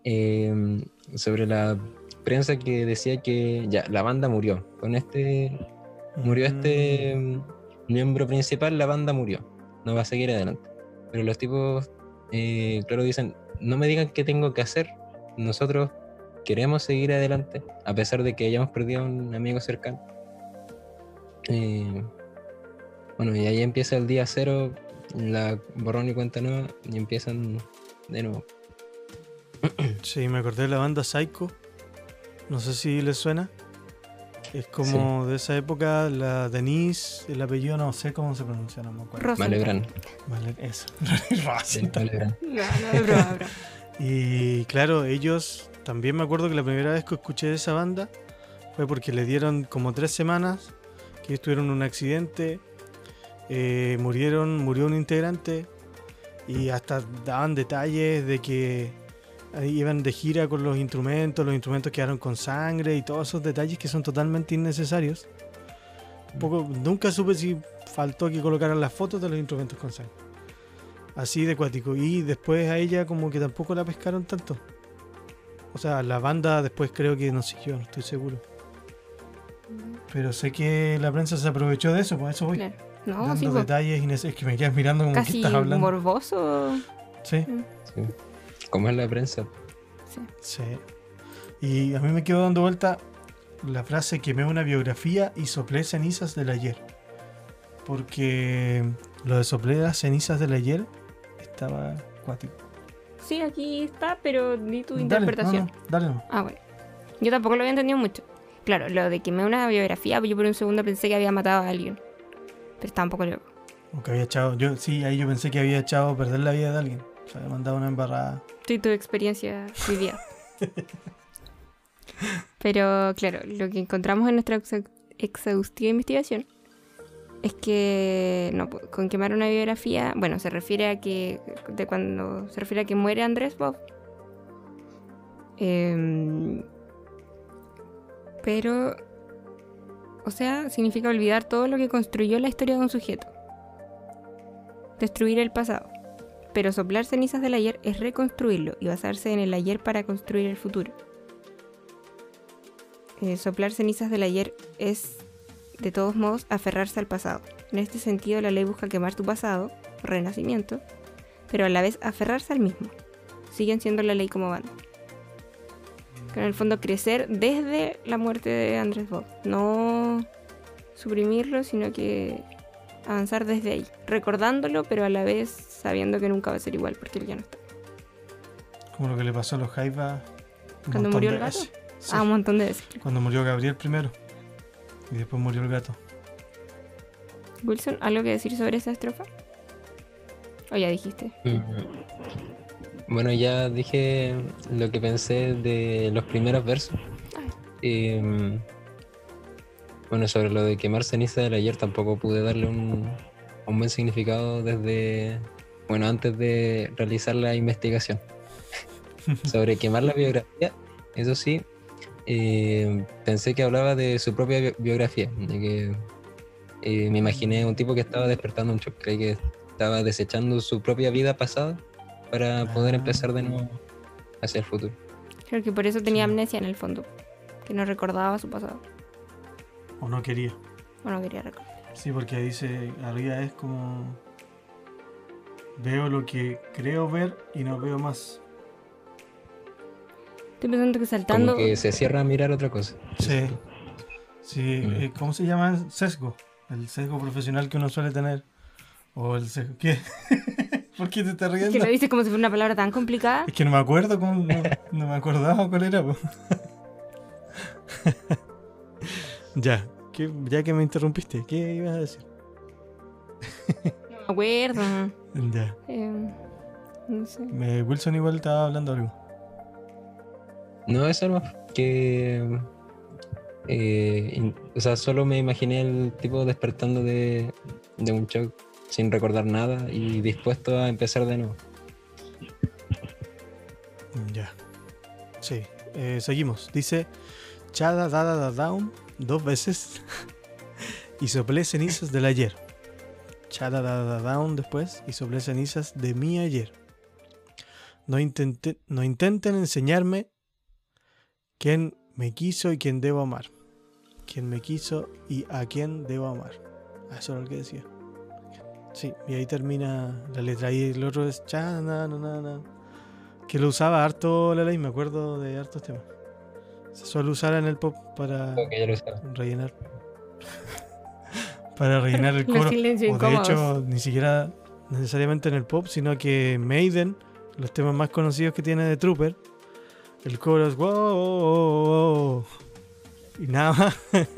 [SPEAKER 3] eh, sobre la prensa que decía que ya la banda murió. Con este murió este
[SPEAKER 1] Mm.
[SPEAKER 3] mm, miembro principal, la banda murió. No va a seguir adelante. Pero los tipos, eh, claro, dicen, no me digan qué tengo que hacer. Nosotros queremos seguir adelante, a pesar de que hayamos perdido a un amigo cercano. Eh, bueno, y ahí empieza el día cero, la borrón y cuenta nueva, y empiezan de nuevo.
[SPEAKER 1] Sí, me acordé de la banda Psycho. No sé si les suena. Es como de esa época, la Denise, el apellido no sé cómo se pronuncia, no me acuerdo.
[SPEAKER 3] Malebran.
[SPEAKER 1] Vale, eso. (laughs)
[SPEAKER 3] Malebran.
[SPEAKER 1] Y claro, ellos también me acuerdo que la primera vez que escuché de esa banda fue porque le dieron como tres semanas que ellos tuvieron un accidente, eh, murieron, murió un integrante y hasta daban detalles de que iban de gira con los instrumentos, los instrumentos quedaron con sangre y todos esos detalles que son totalmente innecesarios. Un poco, nunca supe si faltó que colocaran las fotos de los instrumentos con sangre. Así de cuático. Y después a ella como que tampoco la pescaron tanto. O sea, la banda después creo que no siguió, no estoy seguro. Pero sé que la prensa se aprovechó de eso, por eso voy.
[SPEAKER 2] Claro. No,
[SPEAKER 1] dando
[SPEAKER 2] sí, pues,
[SPEAKER 1] detalles innecesarios. Es que me quedas mirando como que estás hablando.
[SPEAKER 2] morboso.
[SPEAKER 1] Sí,
[SPEAKER 3] Sí. Como es la prensa.
[SPEAKER 2] Sí.
[SPEAKER 1] sí. Y a mí me quedó dando vuelta la frase quemé una biografía y soplé cenizas del ayer. Porque lo de soplé las cenizas del ayer estaba cuático.
[SPEAKER 2] Sí, aquí está, pero di tu
[SPEAKER 1] Dale,
[SPEAKER 2] interpretación.
[SPEAKER 1] no, no, dale. no.
[SPEAKER 2] Ah, bueno. Yo tampoco lo había entendido mucho. Claro, lo de que me una biografía, yo por un segundo pensé que había matado a alguien. Pero estaba un poco loco.
[SPEAKER 1] O que había echado. Yo, sí, ahí yo pensé que había echado a perder la vida de alguien. O sea, había mandado una embarrada.
[SPEAKER 2] Y tu experiencia vivida. Pero claro, lo que encontramos en nuestra exhaustiva investigación es que no, con quemar una biografía, bueno, se refiere a que de cuando se refiere a que muere Andrés Bob. Em, pero, o sea, significa olvidar todo lo que construyó la historia de un sujeto. Destruir el pasado. Pero soplar cenizas del ayer es reconstruirlo y basarse en el ayer para construir el futuro. Eh, soplar cenizas del ayer es, de todos modos, aferrarse al pasado. En este sentido, la ley busca quemar tu pasado, renacimiento, pero a la vez aferrarse al mismo. Siguen siendo la ley como banda. En el fondo crecer desde la muerte de Andrés Bob. No suprimirlo, sino que avanzar desde ahí. Recordándolo, pero a la vez sabiendo que nunca va a ser igual porque él ya no está.
[SPEAKER 1] Como lo que le pasó a los Jaivas.
[SPEAKER 2] ¿Cuando murió el gato?
[SPEAKER 1] Sí,
[SPEAKER 2] Ah, un montón de veces.
[SPEAKER 1] Cuando murió Gabriel primero. Y después murió el gato.
[SPEAKER 2] Wilson, ¿algo que decir sobre esa estrofa? O ya dijiste.
[SPEAKER 3] Bueno, ya dije lo que pensé de los primeros versos. Em, bueno, sobre lo de quemar ceniza del ayer tampoco pude darle un, un buen significado desde, bueno, antes de realizar la investigación. (laughs) sobre quemar la biografía, eso sí, eh, pensé que hablaba de su propia bi- biografía, de que eh, me imaginé un tipo que estaba despertando un shock, creí que estaba desechando su propia vida pasada para poder
[SPEAKER 1] Ah.
[SPEAKER 3] empezar de nuevo hacia el futuro.
[SPEAKER 2] Creo que por eso tenía
[SPEAKER 1] Sí.
[SPEAKER 2] amnesia en el fondo. Que no recordaba su pasado.
[SPEAKER 1] O no quería.
[SPEAKER 2] O no quería recordar.
[SPEAKER 1] Sí, porque dice, arriba es como... Veo lo que creo ver y no veo más.
[SPEAKER 2] Estoy pensando que saltando.
[SPEAKER 3] Como que se cierra a mirar otra cosa.
[SPEAKER 1] Sí. Sí,
[SPEAKER 3] Mm.
[SPEAKER 1] eh, ¿cómo se llama? Sesgo. El sesgo profesional que uno suele tener. O el sesgo... ¿Qué? (laughs) ¿Por qué te estás
[SPEAKER 2] Que
[SPEAKER 1] riendo?
[SPEAKER 2] lo dices como si fuera una palabra tan complicada.
[SPEAKER 1] Es que no me acuerdo cómo... No, no me acordaba cuál era. (laughs) ya. ¿qué- ya que me interrumpiste, ¿qué ibas a decir?
[SPEAKER 2] No me acuerdo.
[SPEAKER 1] Ya.
[SPEAKER 2] Eh, no sé.
[SPEAKER 1] Me- Wilson igual estaba hablando algo.
[SPEAKER 3] No, eso no. que. eh, in- o sea, solo me imaginé el tipo despertando de, de un shock sin recordar nada y dispuesto a empezar de nuevo.
[SPEAKER 1] Ya. Sí. Eh, seguimos. Dice Chada Dada da Down dos veces (laughs) y soplé cenizas del ayer. Down después y soplé cenizas de mi ayer. No, intente- no intenten enseñarme quién me quiso y quién debo amar. Quién me quiso y a quién debo amar. Ah, Eso era lo que decía. Sí, y ahí termina la letra. Y el otro es na, na, na, na. Que lo usaba harto la ley, me acuerdo de hartos temas. Se suele usar en el pop para rellenar. (laughs) para rellenar el (laughs) coro. O de
[SPEAKER 2] incómodos.
[SPEAKER 1] hecho, ni siquiera necesariamente en el pop, sino que Maiden, los temas más conocidos que tiene de Trooper, el coro es wow, wow, wow, wow", y nada más. (laughs)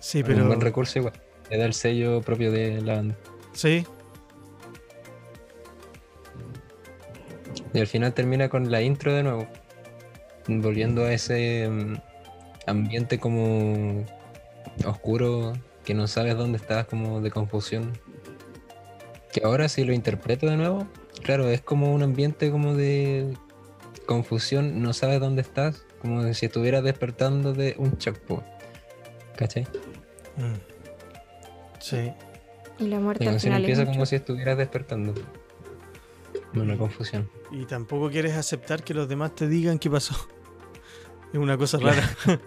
[SPEAKER 1] sí,
[SPEAKER 3] Un
[SPEAKER 1] pero
[SPEAKER 3] buen recurso igual. Le da el sello propio de la banda.
[SPEAKER 1] sí,
[SPEAKER 3] Y al final termina con la intro de nuevo. Volviendo a ese mm, ambiente como oscuro, que no sabes dónde estás, como de confusión. Que ahora si lo interpreto de nuevo, claro, es como un ambiente como de confusión, no sabes dónde estás, como si estuvieras despertando de un shock, po. ¿cachai?
[SPEAKER 1] Mm. sí,
[SPEAKER 2] Y la muerte
[SPEAKER 3] La
[SPEAKER 2] al
[SPEAKER 3] canción
[SPEAKER 2] final
[SPEAKER 3] empieza como si estuvieras despertando. Una confusión.
[SPEAKER 1] y tampoco quieres aceptar que los demás te digan qué pasó. (laughs) Es una cosa rara. (laughs)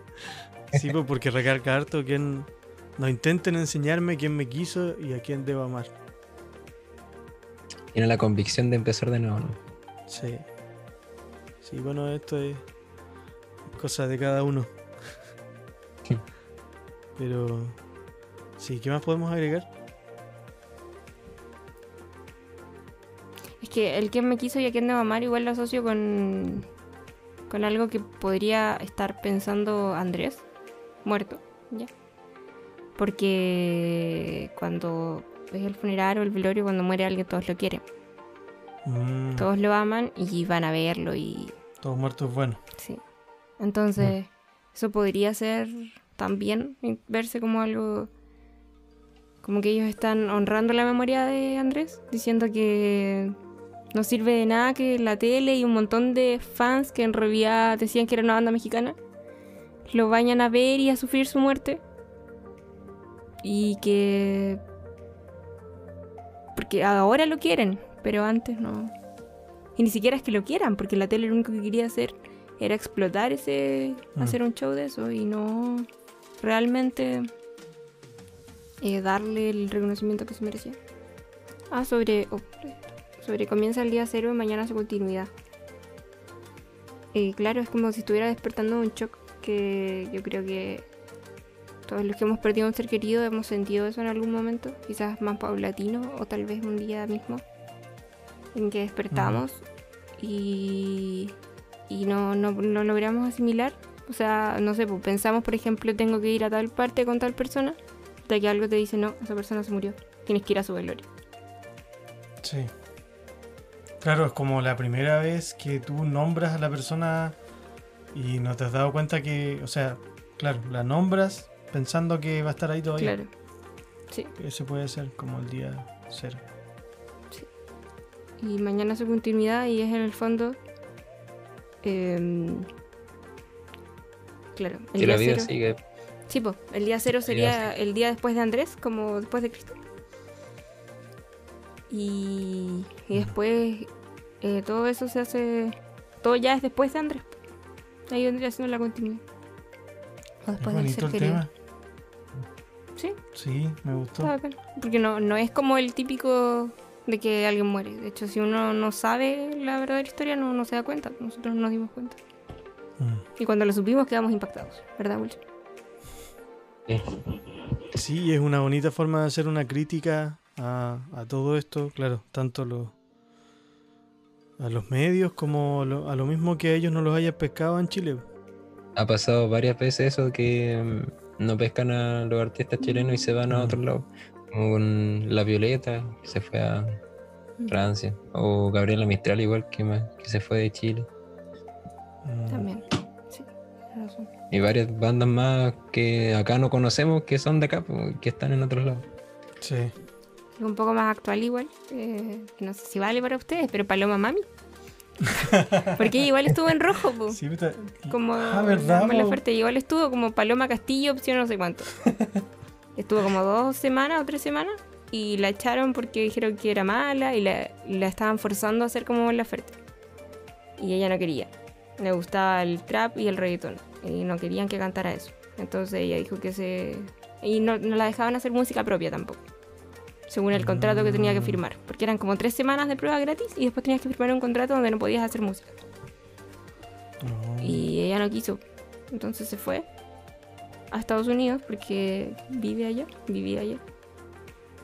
[SPEAKER 1] sí, pues porque recarga harto que no intenten enseñarme quién me quiso y a quién debo amar.
[SPEAKER 3] Tiene la convicción de empezar de nuevo, ¿no?
[SPEAKER 1] Sí. Sí, bueno, esto es cosa de cada uno.
[SPEAKER 3] Sí.
[SPEAKER 1] Pero sí, ¿qué más podemos agregar?
[SPEAKER 2] Que el quien me quiso y a quien debo amar igual lo asocio con, con algo que podría estar pensando Andrés, muerto, ¿ya? Porque cuando es el funeral o el velorio, cuando muere alguien, todos lo quieren.
[SPEAKER 1] Mm,
[SPEAKER 2] Todos lo aman y van a verlo y
[SPEAKER 1] todos muertos bueno.
[SPEAKER 2] sí. Entonces, eso podría ser también verse como algo como que ellos están honrando la memoria de Andrés, diciendo que no sirve de nada que la tele y un montón de fans que en realidad decían que era una banda mexicana lo vayan a ver y a sufrir su muerte. Y que porque ahora lo quieren, pero antes no. Y ni siquiera es que lo quieran, porque la tele lo único que quería hacer era explotar ese.
[SPEAKER 1] Mm.
[SPEAKER 2] hacer un show de eso y no realmente eh, darle el reconocimiento que se merecía. Ah, sobre. oh, sobre comienza el día cero y mañana su continuidad. Eh, claro, es como si estuviera despertando un shock que yo creo que todos los que hemos perdido un ser querido hemos sentido eso en algún momento, quizás más paulatino o tal vez un día mismo en que despertamos y, y no, no, no logramos asimilar. O sea, no sé, pues pensamos, por ejemplo, tengo que ir a tal parte con tal persona, hasta que algo te dice, no, esa persona se murió, tienes que ir a su velorio.
[SPEAKER 1] Sí. Claro, es como la primera vez que tú nombras a la persona y no te has dado cuenta que, o sea, claro, la nombras pensando que va a estar ahí todavía.
[SPEAKER 2] Claro. Sí.
[SPEAKER 1] Ese puede ser como el día cero.
[SPEAKER 2] Y mañana su continuidad y es en el fondo... em, claro, el
[SPEAKER 3] Que la
[SPEAKER 2] día
[SPEAKER 3] vida
[SPEAKER 2] cero-
[SPEAKER 3] sigue.
[SPEAKER 2] Sí, pues, el día cero
[SPEAKER 3] día
[SPEAKER 2] sería el día después de Andrés, como después de Cristo. Y, y después eh, todo eso se hace. Todo ya es después de Andrés. Ahí vendría siendo la continuidad. O
[SPEAKER 1] Es
[SPEAKER 2] después del
[SPEAKER 1] bonito
[SPEAKER 2] ser
[SPEAKER 1] el
[SPEAKER 2] querido.
[SPEAKER 1] tema.
[SPEAKER 2] Sí,
[SPEAKER 1] Sí, me gustó.
[SPEAKER 2] Porque no, no es como el típico de que alguien muere. De hecho, si uno no sabe la verdadera historia, no, no se da cuenta. Nosotros no nos dimos cuenta.
[SPEAKER 1] Mm.
[SPEAKER 2] Y cuando lo supimos, quedamos impactados. ¿Verdad, Wilson?
[SPEAKER 3] Sí.
[SPEAKER 1] Sí, es una bonita forma de hacer una crítica a, a todo esto, claro, tanto lo- a los medios como lo- a lo mismo que a ellos no los haya pescado en Chile.
[SPEAKER 3] Ha pasado varias veces eso que mm, no pescan a los artistas chilenos y se van a
[SPEAKER 1] Mm.
[SPEAKER 3] otro lado. Como con La Violeta, que se fue a Francia. O Gabriela Mistral igual, que, me- que se fue de Chile.
[SPEAKER 1] Mm,
[SPEAKER 2] También. Sí, razón.
[SPEAKER 3] Y varias bandas más que acá no conocemos que son de acá, que están en otros lados.
[SPEAKER 1] Sí.
[SPEAKER 2] Es un poco más actual igual. eh, no sé si vale para ustedes, pero Paloma Mami. (laughs) Porque igual estuvo en rojo, po.
[SPEAKER 1] Sí, puta,
[SPEAKER 2] Como
[SPEAKER 1] Ah, ¿verdad,
[SPEAKER 2] la? Laferte, igual estuvo como Paloma Castillo, opción no sé cuánto. (laughs) estuvo como dos semanas o tres semanas y la echaron porque dijeron que era mala y la, la estaban forzando a hacer como Mon Laferte. Y ella no quería. Le gustaba el trap y el reggaetón y no querían que cantara eso. Entonces ella dijo que se... Y no, no la dejaban hacer música propia tampoco. Según el contrato que tenía que firmar. Porque eran como tres semanas de prueba gratis y después tenías que firmar un contrato donde no podías hacer música. Y ella no quiso. Entonces se fue a Estados Unidos porque vive allá, vivía allá.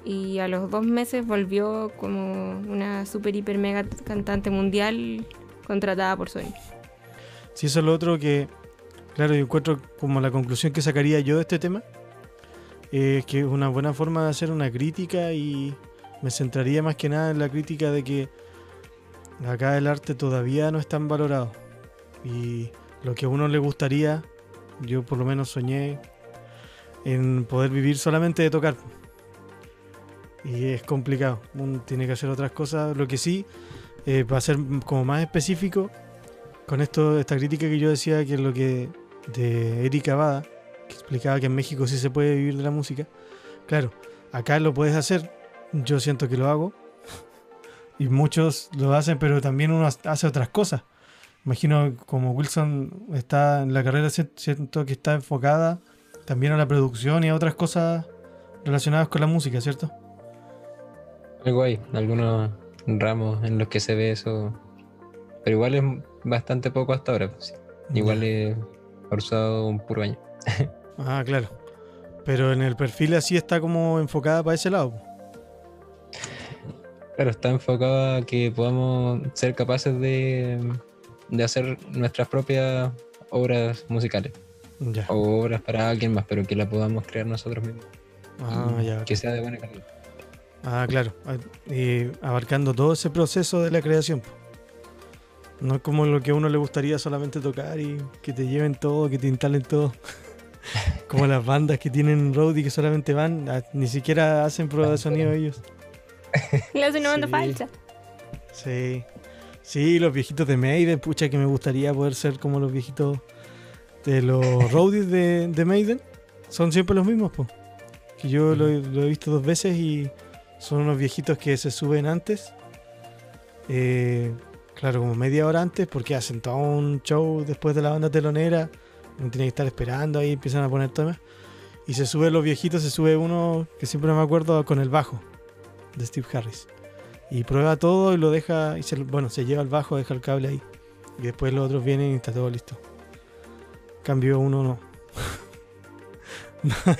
[SPEAKER 2] Y a los dos meses volvió como una super hiper mega cantante mundial contratada por Sony.
[SPEAKER 1] Sí, eso es lo otro que, claro, yo encuentro como la conclusión que sacaría yo de este tema, eh, que es una buena forma de hacer una crítica y me centraría más que nada en la crítica de que acá el arte todavía no es tan valorado. Y lo que a uno le gustaría, yo por lo menos soñé en poder vivir solamente de tocar. Y es complicado, uno tiene que hacer otras cosas. Lo que sí, eh, para ser como más específico, con esto, esta crítica que yo decía, que es lo que de Erika Bada, explicaba que en México sí se puede vivir de la música. Claro, acá lo puedes hacer, yo siento que lo hago, y muchos lo hacen, pero también uno hace otras cosas. Imagino como Wilson está en la carrera, si- siento que está enfocada también a la producción y a otras cosas relacionadas con la música, ¿cierto?
[SPEAKER 3] Algo hay, algunos ramos en los que se ve eso. Pero igual es bastante poco hasta ahora. pues, sí. Igual he forzado un puro año. (laughs)
[SPEAKER 1] Ah, claro. Pero en el perfil así está como enfocada para ese lado.
[SPEAKER 3] Claro, está enfocado a que podamos ser capaces de, de hacer nuestras propias obras musicales.
[SPEAKER 1] Ya.
[SPEAKER 3] O obras para alguien más, pero que la podamos crear nosotros mismos.
[SPEAKER 1] Ah, ya.
[SPEAKER 3] Que sea de buena calidad.
[SPEAKER 1] Ah, claro. Ah, Y abarcando todo ese proceso de la creación. No es como lo que a uno le gustaría solamente tocar y que te lleven todo, que te instalen todo. (laughs) (laughs) como las bandas que tienen roadie que solamente van, ni siquiera hacen prueba de sonido ellos. (laughs)
[SPEAKER 2] Le hace una banda
[SPEAKER 1] Sí.
[SPEAKER 2] falsa.
[SPEAKER 1] Sí. Sí, los viejitos de Maiden, pucha que me gustaría poder ser como los viejitos de los (laughs) roadies de, de Maiden. Son siempre los mismos, pues. Que yo lo, he- lo he visto dos veces y son unos viejitos que se suben antes. Eh, claro, como media hora antes, porque hacen todo un show después de la banda telonera. Uno tiene que estar esperando ahí, empiezan a poner temas. Y se suben los viejitos, se sube uno que siempre me acuerdo con el bajo de Steve Harris. Y prueba todo y lo deja, y se, bueno, se lleva el bajo, deja el cable ahí. Y después los otros vienen y está todo listo. Cambio uno no.
[SPEAKER 3] Llegar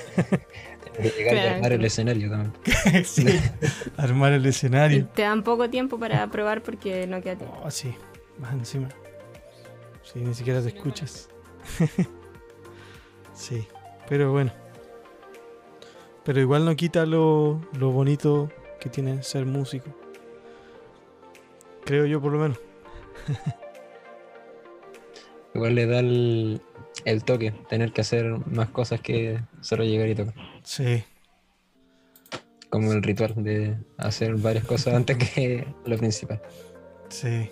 [SPEAKER 3] y
[SPEAKER 2] Claro. (laughs)
[SPEAKER 3] armar el escenario también.
[SPEAKER 1] sí, armar el
[SPEAKER 2] Y
[SPEAKER 1] escenario.
[SPEAKER 2] te dan poco tiempo para probar porque no queda tiempo.
[SPEAKER 1] Oh, sí, más encima. Sí, ni siquiera te escuchas. (laughs) sí, pero bueno. Pero igual no quita lo, lo bonito que tiene ser músico. Creo yo por lo menos. (laughs)
[SPEAKER 3] Igual le da el, el toque, tener que hacer más cosas que solo llegar y tocar.
[SPEAKER 1] Sí.
[SPEAKER 3] Como el ritual de hacer varias cosas (laughs) antes que lo principal.
[SPEAKER 1] Sí.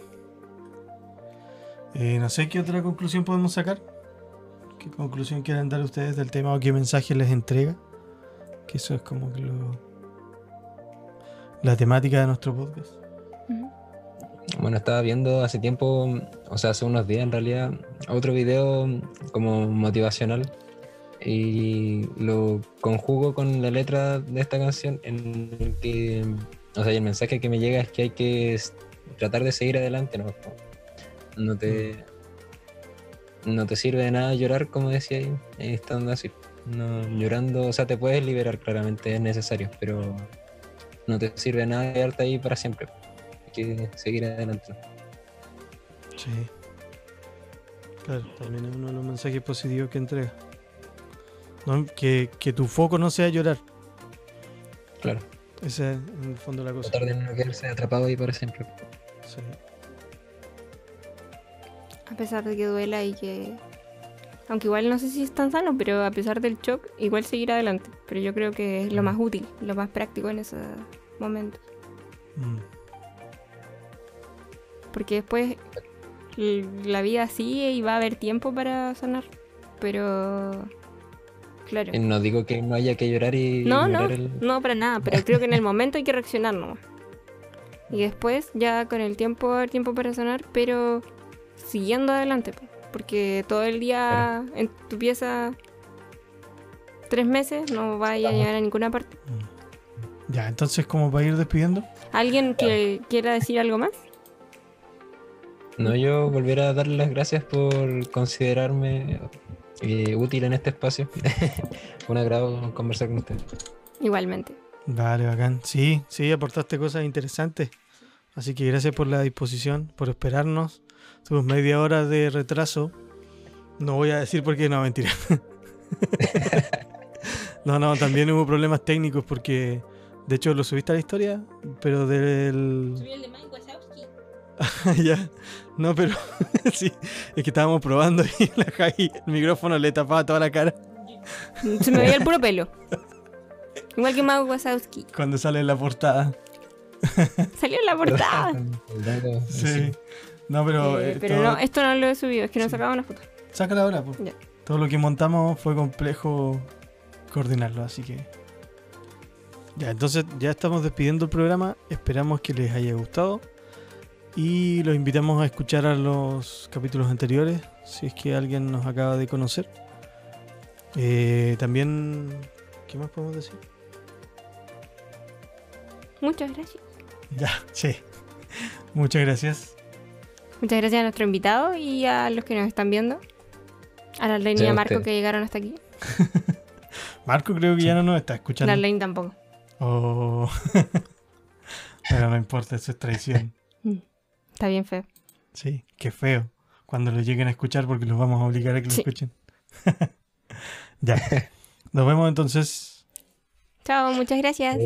[SPEAKER 1] Eh, no sé qué otra conclusión podemos sacar. ¿Qué conclusión quieren dar ustedes del tema o qué mensaje les entrega? Que eso es como que lo... la temática de nuestro podcast.
[SPEAKER 3] Bueno, estaba viendo hace tiempo, o sea, hace unos días en realidad, otro video como motivacional y lo conjugo con la letra de esta canción en el que, o sea, y el mensaje que me llega es que hay que tratar de seguir adelante, ¿no? No te, no te sirve de nada llorar, como decía ahí, estando así. No, llorando, o sea, te puedes liberar, claramente es necesario, pero no te sirve de nada quedarte ahí para siempre. Hay que seguir adelante.
[SPEAKER 1] Sí. Claro, también es uno de los mensajes positivos que entrega. No, que, que tu foco no sea llorar.
[SPEAKER 3] Claro.
[SPEAKER 1] Esa es en el fondo la cosa.
[SPEAKER 3] Tratar de no quedarse atrapado ahí para siempre.
[SPEAKER 1] Sí.
[SPEAKER 2] A pesar de que duela y que. Aunque igual no sé si es tan sano, pero a pesar del shock, igual seguir adelante. Pero yo creo que es lo más útil, lo más práctico en ese momento.
[SPEAKER 1] Mm.
[SPEAKER 2] Porque después la vida sigue y va a haber tiempo para sanar. Pero. Claro.
[SPEAKER 3] No digo que no haya que llorar y
[SPEAKER 2] No, no,
[SPEAKER 3] el-
[SPEAKER 2] no, para nada, pero creo que en el momento hay que reaccionar nomás. (laughs) Y después, ya con el tiempo, va a haber tiempo para sanar, pero siguiendo adelante, po, porque todo el día en tu pieza, tres meses, no vaya a llegar a ninguna parte.
[SPEAKER 1] Ya, entonces, como para ir despidiendo,
[SPEAKER 2] ¿Alguien que quiera decir algo más?
[SPEAKER 3] No, yo volver a darle las gracias por considerarme eh, útil en este espacio. (laughs) Un agrado conversar con usted.
[SPEAKER 2] Igualmente.
[SPEAKER 1] Vale, bacán. Sí, sí, aportaste cosas interesantes. Así que gracias por la disposición, por esperarnos. Tuvimos media hora de retraso. No voy a decir por qué, no, mentira. (laughs) no, no, también hubo problemas técnicos porque, de hecho, lo subiste a la historia, pero del...
[SPEAKER 2] el de Mike Wazowski. (laughs)
[SPEAKER 1] ya, no, pero (laughs) sí, es que estábamos probando y la Javi, el micrófono le tapaba toda la cara
[SPEAKER 2] Se me veía el puro pelo. Igual que Mike Wazowski.
[SPEAKER 1] cuando sale en la portada.
[SPEAKER 2] Salió en la portada.
[SPEAKER 1] Sí. No, pero...
[SPEAKER 2] Eh,
[SPEAKER 1] eh,
[SPEAKER 2] pero
[SPEAKER 1] todo-
[SPEAKER 2] no, esto no lo he subido, es que no
[SPEAKER 1] Sí.
[SPEAKER 2] sacaba una foto.
[SPEAKER 1] Sácala ahora, pues.
[SPEAKER 2] Ya.
[SPEAKER 1] Todo lo que montamos fue complejo coordinarlo, así que. Ya, entonces ya estamos despidiendo el programa. Esperamos que les haya gustado. Y los invitamos a escuchar a los capítulos anteriores, si es que alguien nos acaba de conocer. Eh, también. ¿Qué más podemos decir?
[SPEAKER 2] Muchas gracias.
[SPEAKER 1] Ya, sí. Muchas gracias.
[SPEAKER 2] Muchas gracias a nuestro invitado y a los que nos están viendo. A la Arlene y a Marco que llegaron hasta aquí. (laughs)
[SPEAKER 1] Marco creo que ya no nos está
[SPEAKER 2] La
[SPEAKER 1] escuchando.
[SPEAKER 2] Arlene tampoco.
[SPEAKER 1] Oh. (laughs) Pero no importa, eso es traición. (laughs)
[SPEAKER 2] Está bien feo.
[SPEAKER 1] Sí, qué feo. Cuando lo lleguen a escuchar porque los vamos a obligar a que lo
[SPEAKER 2] Sí.
[SPEAKER 1] escuchen. ya. Nos vemos entonces.
[SPEAKER 2] Chao, muchas gracias.